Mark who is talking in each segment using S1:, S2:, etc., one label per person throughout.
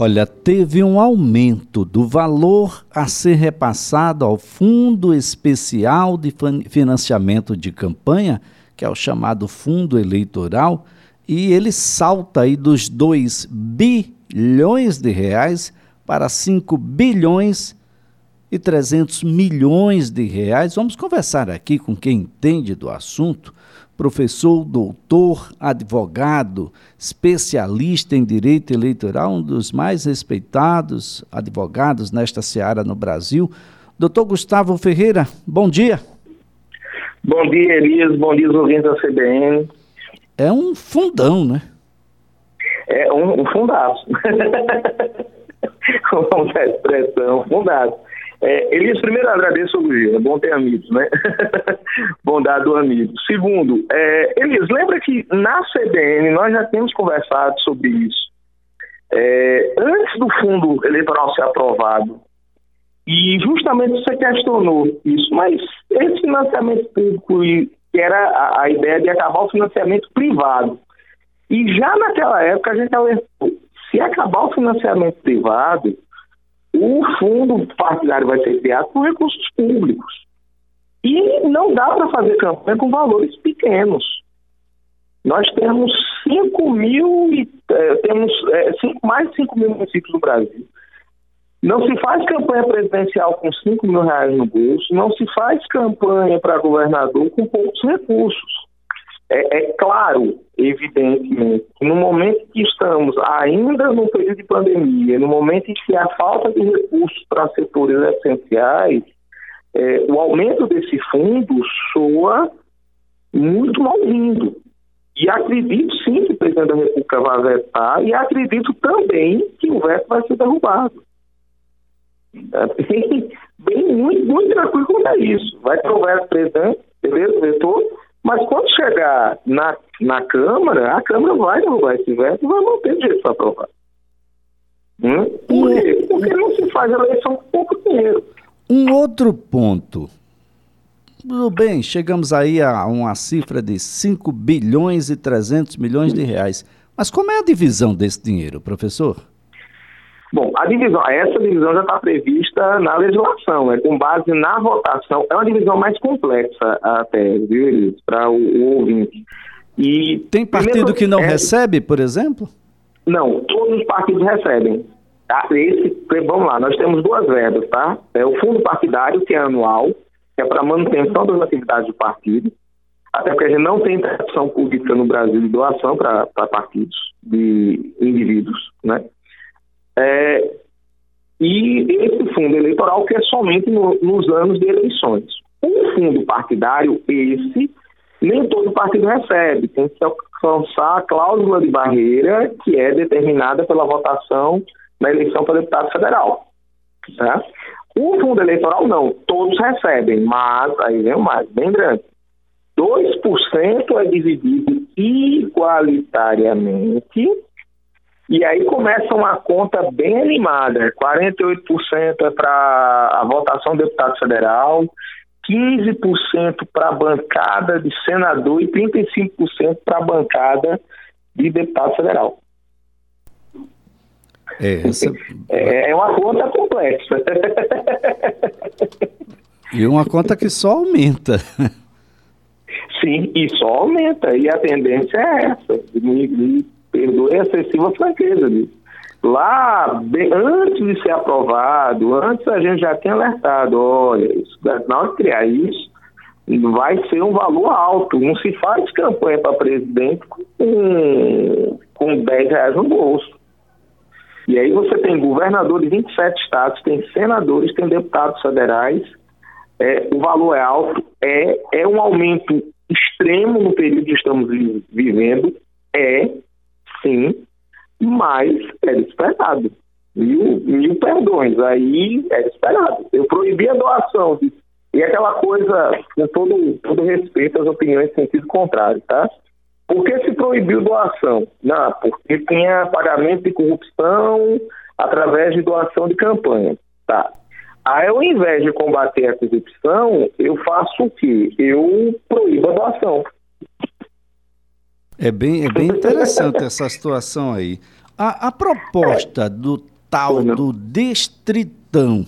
S1: Olha, teve um aumento do valor a ser repassado ao Fundo Especial de Financiamento de Campanha, que é o chamado Fundo Eleitoral, e ele salta aí dos 2 bilhões de reais para 5 bilhões e 300 milhões de reais. Vamos conversar aqui com quem entende do assunto professor, doutor, advogado, especialista em direito eleitoral, um dos mais respeitados advogados nesta seara no Brasil. Doutor Gustavo Ferreira, bom dia.
S2: Bom dia, Elias. Bom dia, ouvintes da CBN.
S1: É um fundão, né?
S2: É um, um fundaço. Vamos a expressão, fundado. É, Elias, primeiro agradeço o Luiz, é bom ter amigos, né? Bondade do amigo. Segundo, é, Elias, lembra que na CBN nós já temos conversado sobre isso. É, antes do fundo eleitoral ser aprovado, e justamente você questionou isso, mas esse financiamento público, que era a, a ideia de acabar o financiamento privado, e já naquela época a gente alertou, se acabar o financiamento privado, o fundo partidário vai ser criado com recursos públicos. E não dá para fazer campanha com valores pequenos. Nós temos 5 mil, é, temos é, cinco, mais de 5 mil municípios no Brasil. Não se faz campanha presidencial com 5 mil reais no bolso, não se faz campanha para governador com poucos recursos. É, é, claro, evidentemente, que no momento que estamos ainda no período de pandemia, no momento em que há falta de recursos para setores essenciais, é, o aumento desse fundo soa muito mal-vindo. E acredito sim que o presidente da República vai vetar e acredito também que o veto vai ser derrubado. É bem, bem muito, muito tranquilo quanto é isso. Vai ter o veto presidente, beleza, vetor, mas quando chegar na, na Câmara, a Câmara vai derrubar esse veto e vai manter o direito para aprovar. Hum? Por quê? Porque não se faz eleição com pouco dinheiro.
S1: Um outro ponto. Tudo bem, chegamos aí a uma cifra de 5 bilhões e 300 milhões de reais. Mas como é a divisão desse dinheiro, professor?
S2: Bom, a divisão, essa divisão já está prevista na legislação, é com base na votação. É uma divisão mais complexa até, viu, para o, o, ouvinte.
S1: E tem partido que não é, recebe, por exemplo?
S2: Não, todos os partidos recebem. Tá? Esse, vamos lá, nós temos duas verbas, tá? É o fundo partidário, que é anual, que é para manutenção das atividades do partido, até porque a gente não tem tradição política no Brasil de doação para partidos, de indivíduos, né? É, e esse fundo eleitoral que é somente no, nos anos de eleições. Um fundo partidário, esse, nem todo partido recebe, tem que alcançar a cláusula de barreira que é determinada pela votação na eleição para deputado federal. Tá? O fundo eleitoral não, todos recebem, mas, aí vem o mais, bem grande. 2% é dividido igualitariamente e aí começa uma conta bem animada. 48% é para a votação do deputado federal, 15% para a bancada de senador e 35% para a bancada de deputado federal. É, essa... é, é uma conta complexa.
S1: E uma conta que só aumenta.
S2: Sim, e só aumenta. E a tendência é essa, diminuir excessiva franqueza disso. Lá, bem, antes de ser aprovado, antes a gente já tinha alertado, olha, isso, na hora de criar isso, vai ser um valor alto. Não se faz campanha para presidente com, com 10 reais no bolso. E aí você tem governadores de 27 estados, tem senadores, tem deputados federais. É, o valor é alto, é, é um aumento extremo no período que estamos vivendo, é, sim, mas era esperado. Mil, mil perdões, aí era esperado. Eu proibi a doação. E aquela coisa, com todo, todo respeito às opiniões sentido contrário, tá? Por que se proibiu doação? Não, porque tinha pagamento de corrupção através de doação de campanha. Tá. Aí, ao invés de combater a corrupção, eu faço o quê? Eu proíbo a doação.
S1: É bem, é bem interessante essa situação aí. A, a proposta do tal do destritão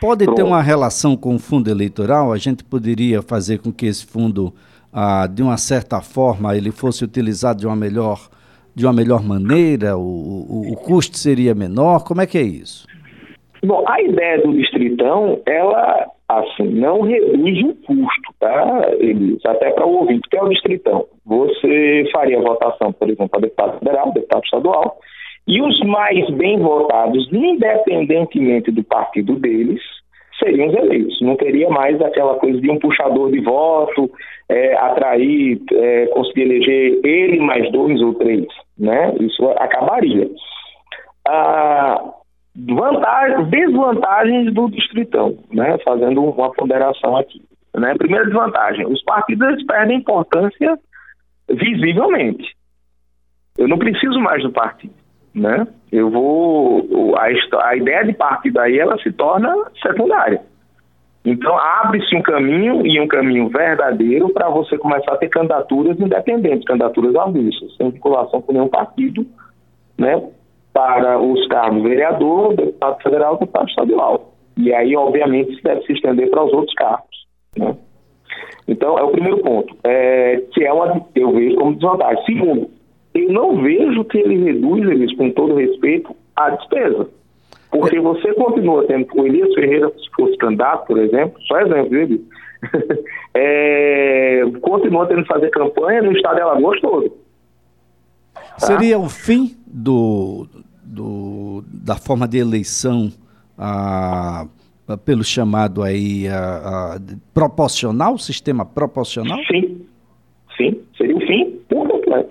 S1: pode Pronto. ter uma relação com o fundo eleitoral? A gente poderia fazer com que esse fundo, ah, de uma certa forma, ele fosse utilizado de uma melhor, de uma melhor maneira? O, o, o custo seria menor? Como é que é isso?
S2: Bom, a ideia do distritão, ela assim, não reduz o custo, tá, Elis? Até para o ouvinte, que é o distritão. Você faria votação, por exemplo, para deputado federal, deputado estadual, e os mais bem votados, independentemente do partido deles, seriam os eleitos. Não teria mais aquela coisa de um puxador de voto, é, atrair, é, conseguir eleger ele mais dois ou três. Né? Isso acabaria. Ah, vantagens, desvantagens do distritão, né? fazendo uma ponderação aqui. Né? Primeira desvantagem, os partidos perdem importância visivelmente. Eu não preciso mais do partido. Né? Eu vou. A, a ideia de partido aí ela se torna secundária. Então abre-se um caminho e um caminho verdadeiro para você começar a ter candidaturas independentes, candidaturas avulsas, sem vinculação com nenhum partido, né? para os cargos vereador, deputado federal, deputado estadual. E aí, obviamente, isso deve se estender para os outros cargos. Né? Então, é o primeiro ponto, é, que é uma, eu vejo como desvantagem. Segundo, eu não vejo que ele reduz, eles, com todo respeito, a despesa. Porque você continua tendo, o Elias Ferreira, se fosse candidato, por exemplo, só exemplo, viu, é, continua tendo que fazer campanha no estado de Alagoas todo.
S1: Tá? Seria o fim do, do, da forma de eleição a, a, pelo chamado aí a, a, proporcional, sistema proporcional?
S2: Sim, sim, seria o fim por completo.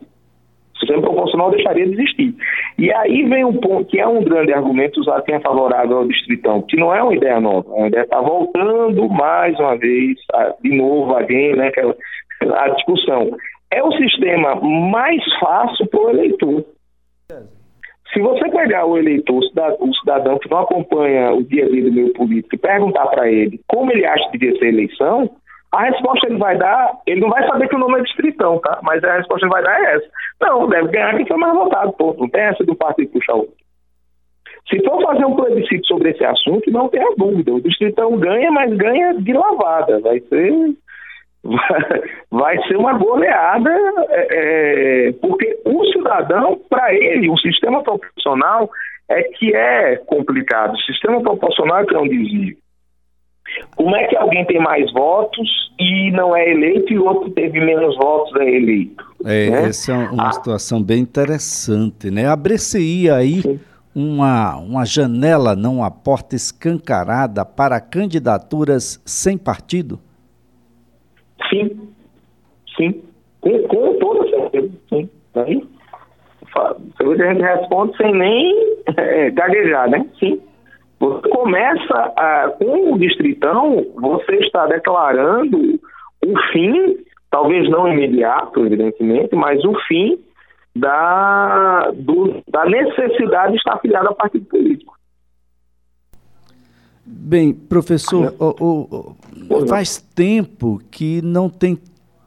S2: O sistema proporcional deixaria de existir. E aí vem um ponto que é um grande argumento usado quem é favorável ao distritão, que não é uma ideia nova, é uma ideia está voltando mais uma vez, de novo alguém, né, a discussão. É o sistema mais fácil para o eleitor. Se você pegar o eleitor, o cidadão que não acompanha o dia a dia do meio político e perguntar para ele como ele acha que devia ser eleição, a resposta ele vai dar, ele não vai saber que o nome é distritão, tá? Mas a resposta que ele vai dar é essa. Não, deve ganhar quem foi mais votado, ponto. Não tem essa do partido puxar outro. Se for fazer um plebiscito sobre esse assunto, não tenha dúvida. O distritão ganha, mas ganha de lavada. Vai ser vai ser uma goleada, é, é, porque o cidadão, para ele, o sistema proporcional é que é complicado. O sistema proporcional é que é um desvio. Como é que alguém tem mais votos e não é eleito e o outro teve menos votos é eleito?
S1: É, né? Essa é uma ah. situação bem interessante, né? Abre-se aí uma, uma janela, não uma porta escancarada para candidaturas sem partido?
S2: Sim, sim. Com, com toda certeza, sim. Aí, a gente responde sem nem é, gaguejar, né? Sim. Você começa a, com o distritão, você está declarando o fim, talvez não imediato, evidentemente, mas o fim da, do, da necessidade de estar afiliado a partido político.
S1: Bem, professor, o, o, faz tempo que não tem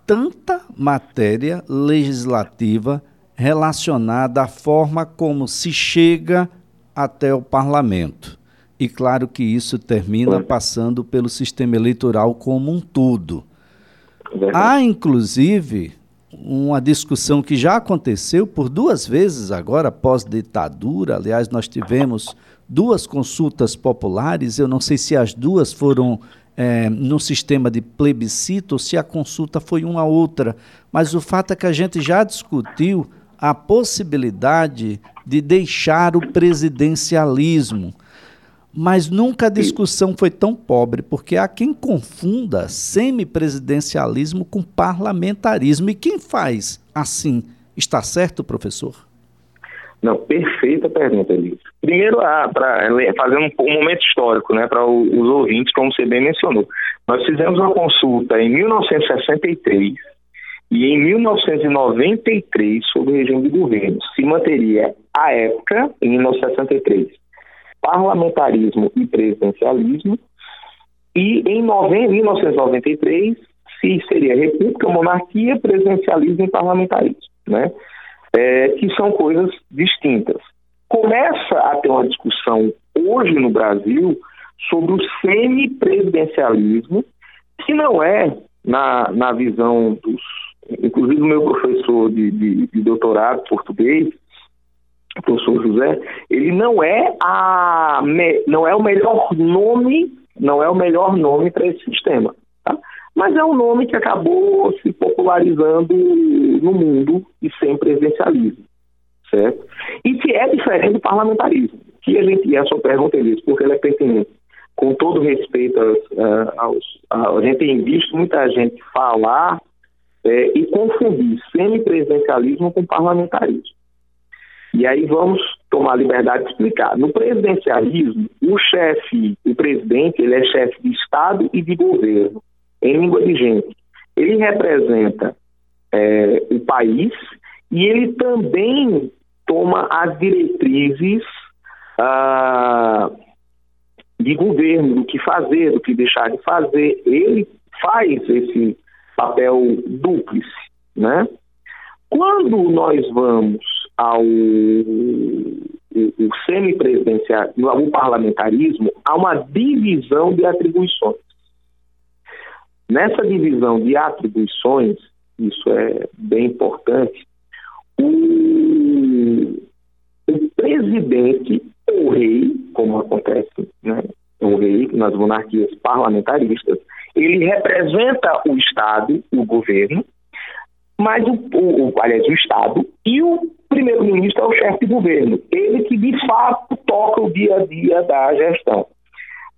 S1: tanta matéria legislativa relacionada à forma como se chega até o parlamento. E claro que isso termina passando pelo sistema eleitoral como um todo. Há, inclusive, uma discussão que já aconteceu por duas vezes agora, pós-ditadura. Aliás, nós tivemos duas consultas populares, eu não sei se as duas foram é, no sistema de plebiscito ou se a consulta foi uma outra, mas o fato é que a gente já discutiu a possibilidade de deixar o presidencialismo. Mas nunca a discussão foi tão pobre, porque há quem confunda semipresidencialismo com parlamentarismo. E quem faz assim? Está certo, professor?
S2: Não, perfeita pergunta, Elise. Primeiro, ah, para fazer um, um, momento histórico, né, para os ouvintes, como você bem mencionou. Nós fizemos uma consulta em 1963 e em 1993 sobre o regime de governo. Se manteria, à época, em 1963, parlamentarismo e presidencialismo, e em 1993 se seria república, monarquia, presidencialismo e parlamentarismo, né? é, que são coisas distintas. Começa a ter uma discussão hoje no Brasil sobre o semipresidencialismo, que não é, na, na visão dos. Inclusive, o meu professor de, de, de doutorado português, professor José, ele não é, a, não é o melhor nome, não é o melhor nome para esse sistema. Tá? Mas é um nome que acabou se popularizando no mundo e sem presidencialismo, certo? E que é diferente do parlamentarismo. Que a gente, a sua pergunta é isso, porque ela é pertinente. Com todo respeito aos, uh, aos a gente tem visto muita gente falar é, e confundir semipresidencialismo com parlamentarismo. E aí vamos tomar liberdade de explicar. No presidencialismo, o chefe, o presidente, ele é chefe de Estado e de governo em língua de gente. Ele representa é, o país e ele também toma as diretrizes ah, de governo, do que fazer, do que deixar de fazer. Ele faz esse papel dúplice, né? Quando nós vamos ao o, o semipresidencial, o parlamentarismo, há uma divisão de atribuições. Nessa divisão de atribuições, isso é bem importante, o, o presidente, o rei, como acontece, né, o rei nas monarquias parlamentaristas, ele representa o Estado, o governo, mas o, o aliás, o Estado e o primeiro-ministro é o chefe de governo, ele que de fato toca o dia a dia da gestão.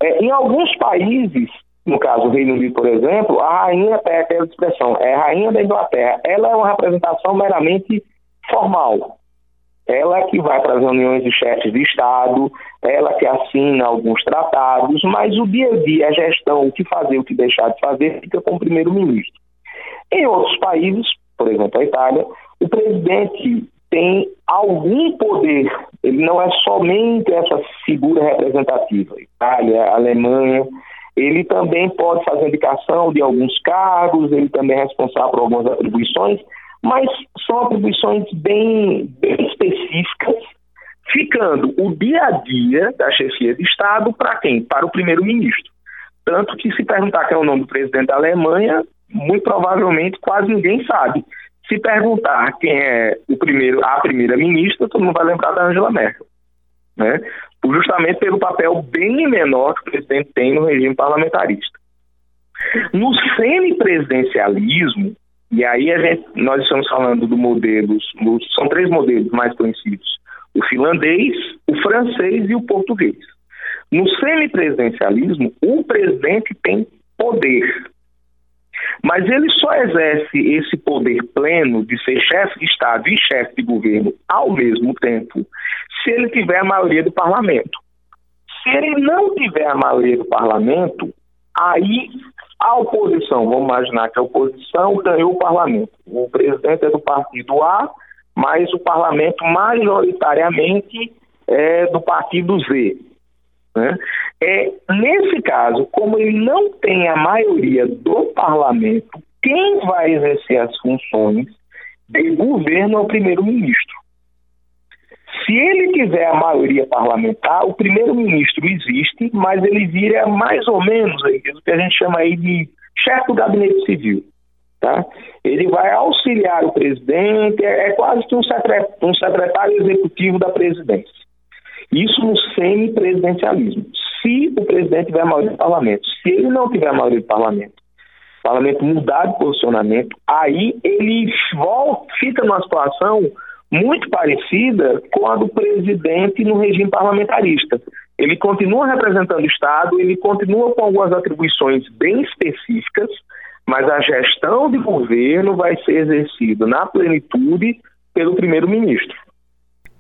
S2: É, em alguns países, no caso do Reino Unido, por exemplo, a rainha tem aquela expressão, é a rainha da Inglaterra. Ela é uma representação meramente formal. Ela que vai para as reuniões de chefes de Estado, ela que assina alguns tratados, mas o dia a dia, a gestão, o que fazer, o que deixar de fazer, fica com o primeiro-ministro. Em outros países, por exemplo a Itália, o presidente tem algum poder, ele não é somente essa figura representativa. Itália, Alemanha, ele também pode fazer indicação de alguns cargos, ele também é responsável por algumas atribuições, mas são atribuições bem, bem específicas, ficando o dia a dia da chefia de Estado para quem? Para o primeiro-ministro. Tanto que se perguntar quem é o nome do presidente da Alemanha, muito provavelmente quase ninguém sabe. Se perguntar quem é o primeiro, a primeira-ministra, todo mundo vai lembrar da Angela Merkel. Né? justamente pelo papel bem menor que o presidente tem no regime parlamentarista. No semipresidencialismo, e aí gente, nós estamos falando do modelo, são três modelos mais conhecidos: o finlandês, o francês e o português. No semipresidencialismo, o presidente tem poder, mas ele só exerce esse poder pleno de ser chefe de Estado e chefe de governo ao mesmo tempo se ele tiver a maioria do parlamento. Se ele não tiver a maioria do parlamento, aí a oposição, vamos imaginar que a oposição ganhou o parlamento. O presidente é do partido A, mas o parlamento majoritariamente é do partido Z. Né? É, nesse caso, como ele não tem a maioria do parlamento, quem vai exercer as funções de governo é o primeiro-ministro. Se ele tiver a maioria parlamentar, o primeiro-ministro existe, mas ele vira mais ou menos o que a gente chama aí de chefe do gabinete civil. Tá? Ele vai auxiliar o presidente, é, é quase que um secretário, um secretário executivo da presidência. Isso no semi-presidencialismo. Se o presidente tiver maioria do parlamento, se ele não tiver maioria do parlamento, o parlamento mudar de posicionamento, aí ele volta, fica numa situação muito parecida com a do presidente no regime parlamentarista. Ele continua representando o Estado, ele continua com algumas atribuições bem específicas, mas a gestão de governo vai ser exercida na plenitude pelo primeiro-ministro.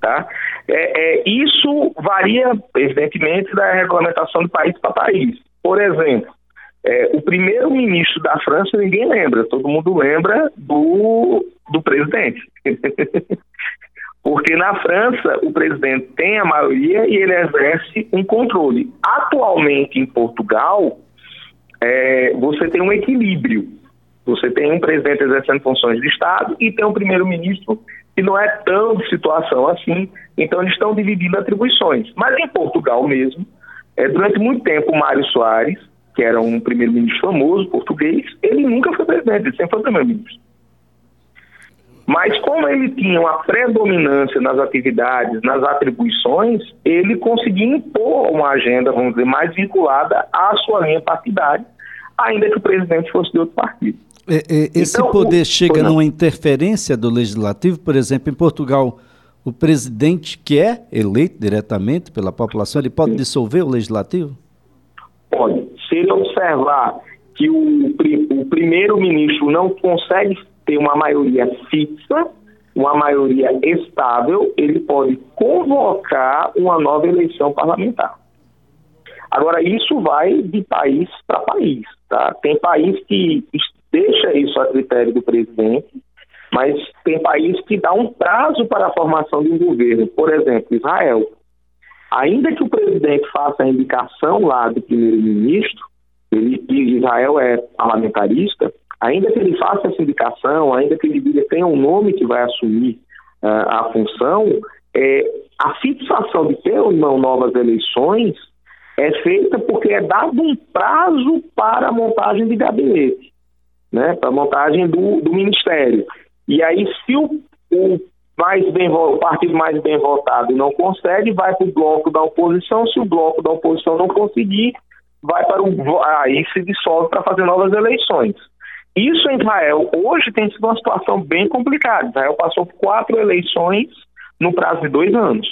S2: Tá? É, é, isso varia, evidentemente, da regulamentação de país para país. Por exemplo, é, o primeiro-ministro da França ninguém lembra, todo mundo lembra do, do presidente. Porque na França o presidente tem a maioria e ele exerce um controle. Atualmente em Portugal, é, você tem um equilíbrio. Você tem um presidente exercendo funções de Estado e tem um primeiro-ministro que não é tão de situação assim, então eles estão dividindo atribuições. Mas em Portugal mesmo, é, durante muito tempo, Mário Soares, que era um primeiro-ministro famoso português, ele nunca foi presidente, ele sempre foi primeiro-ministro. Mas como ele tinha uma predominância nas atividades, nas atribuições, ele conseguia impor uma agenda, vamos dizer, mais vinculada à sua linha partidária, ainda que o presidente fosse de outro partido.
S1: É, é, esse então, poder o, chega numa interferência do legislativo, por exemplo, em Portugal, o presidente que é eleito diretamente pela população, ele pode dissolver o legislativo?
S2: Pode. Se ele observar que o, o primeiro-ministro não consegue ter uma maioria fixa, uma maioria estável, ele pode convocar uma nova eleição parlamentar. Agora, isso vai de país para país. Tá? Tem país que deixa isso a critério do presidente, mas tem país que dá um prazo para a formação de um governo. Por exemplo, Israel. Ainda que o presidente faça a indicação lá do primeiro-ministro, e Israel é parlamentarista, ainda que ele faça essa indicação, ainda que ele diga tenha um nome que vai assumir uh, a função, é, a fixação de ter ou não novas eleições é feita porque é dado um prazo para a montagem de gabinete, né, para a montagem do, do ministério. E aí, se o, o mais bem, o partido mais bem votado não consegue, vai para o bloco da oposição. Se o bloco da oposição não conseguir, vai para o aí se dissolve para fazer novas eleições. Isso em Israel hoje tem sido uma situação bem complicada. Israel passou por quatro eleições no prazo de dois anos.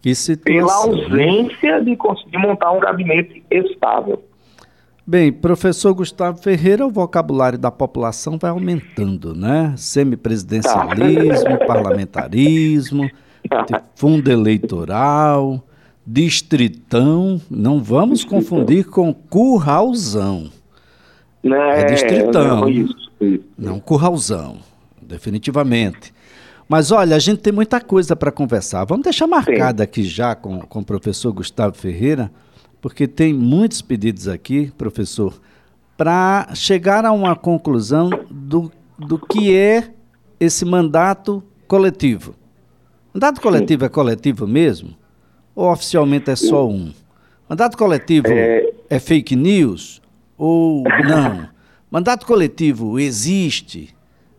S1: Que situação,
S2: pela ausência de conseguir montar um gabinete estável.
S1: Bem, professor Gustavo Ferreira, o vocabulário da população vai aumentando, né? Semipresidencialismo, tá. parlamentarismo, fundo eleitoral, distritão. Não vamos confundir com curralzão.
S2: Né?
S1: É distritão. Não, isso, isso. não curralzão, definitivamente. Mas olha, a gente tem muita coisa para conversar. Vamos deixar marcado Sim. aqui já com, com o professor Gustavo Ferreira, porque tem muitos pedidos aqui, professor, para chegar a uma conclusão do, do que é esse mandato coletivo. Mandato coletivo Sim. é coletivo mesmo? Ou oficialmente é só um? Mandato coletivo é, é fake news? ou não? Mandato coletivo existe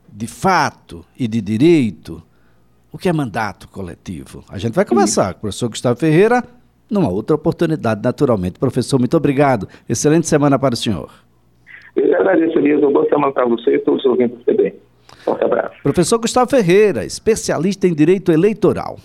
S1: de fato e de direito? O que é mandato coletivo? A gente vai conversar com o professor Gustavo Ferreira numa outra oportunidade, naturalmente. Professor, muito obrigado. Excelente semana para o senhor.
S2: Eu agradeço, Elias. Boa semana para você e todos os ouvintes também. Forte abraço.
S1: Professor Gustavo Ferreira, especialista em direito eleitoral.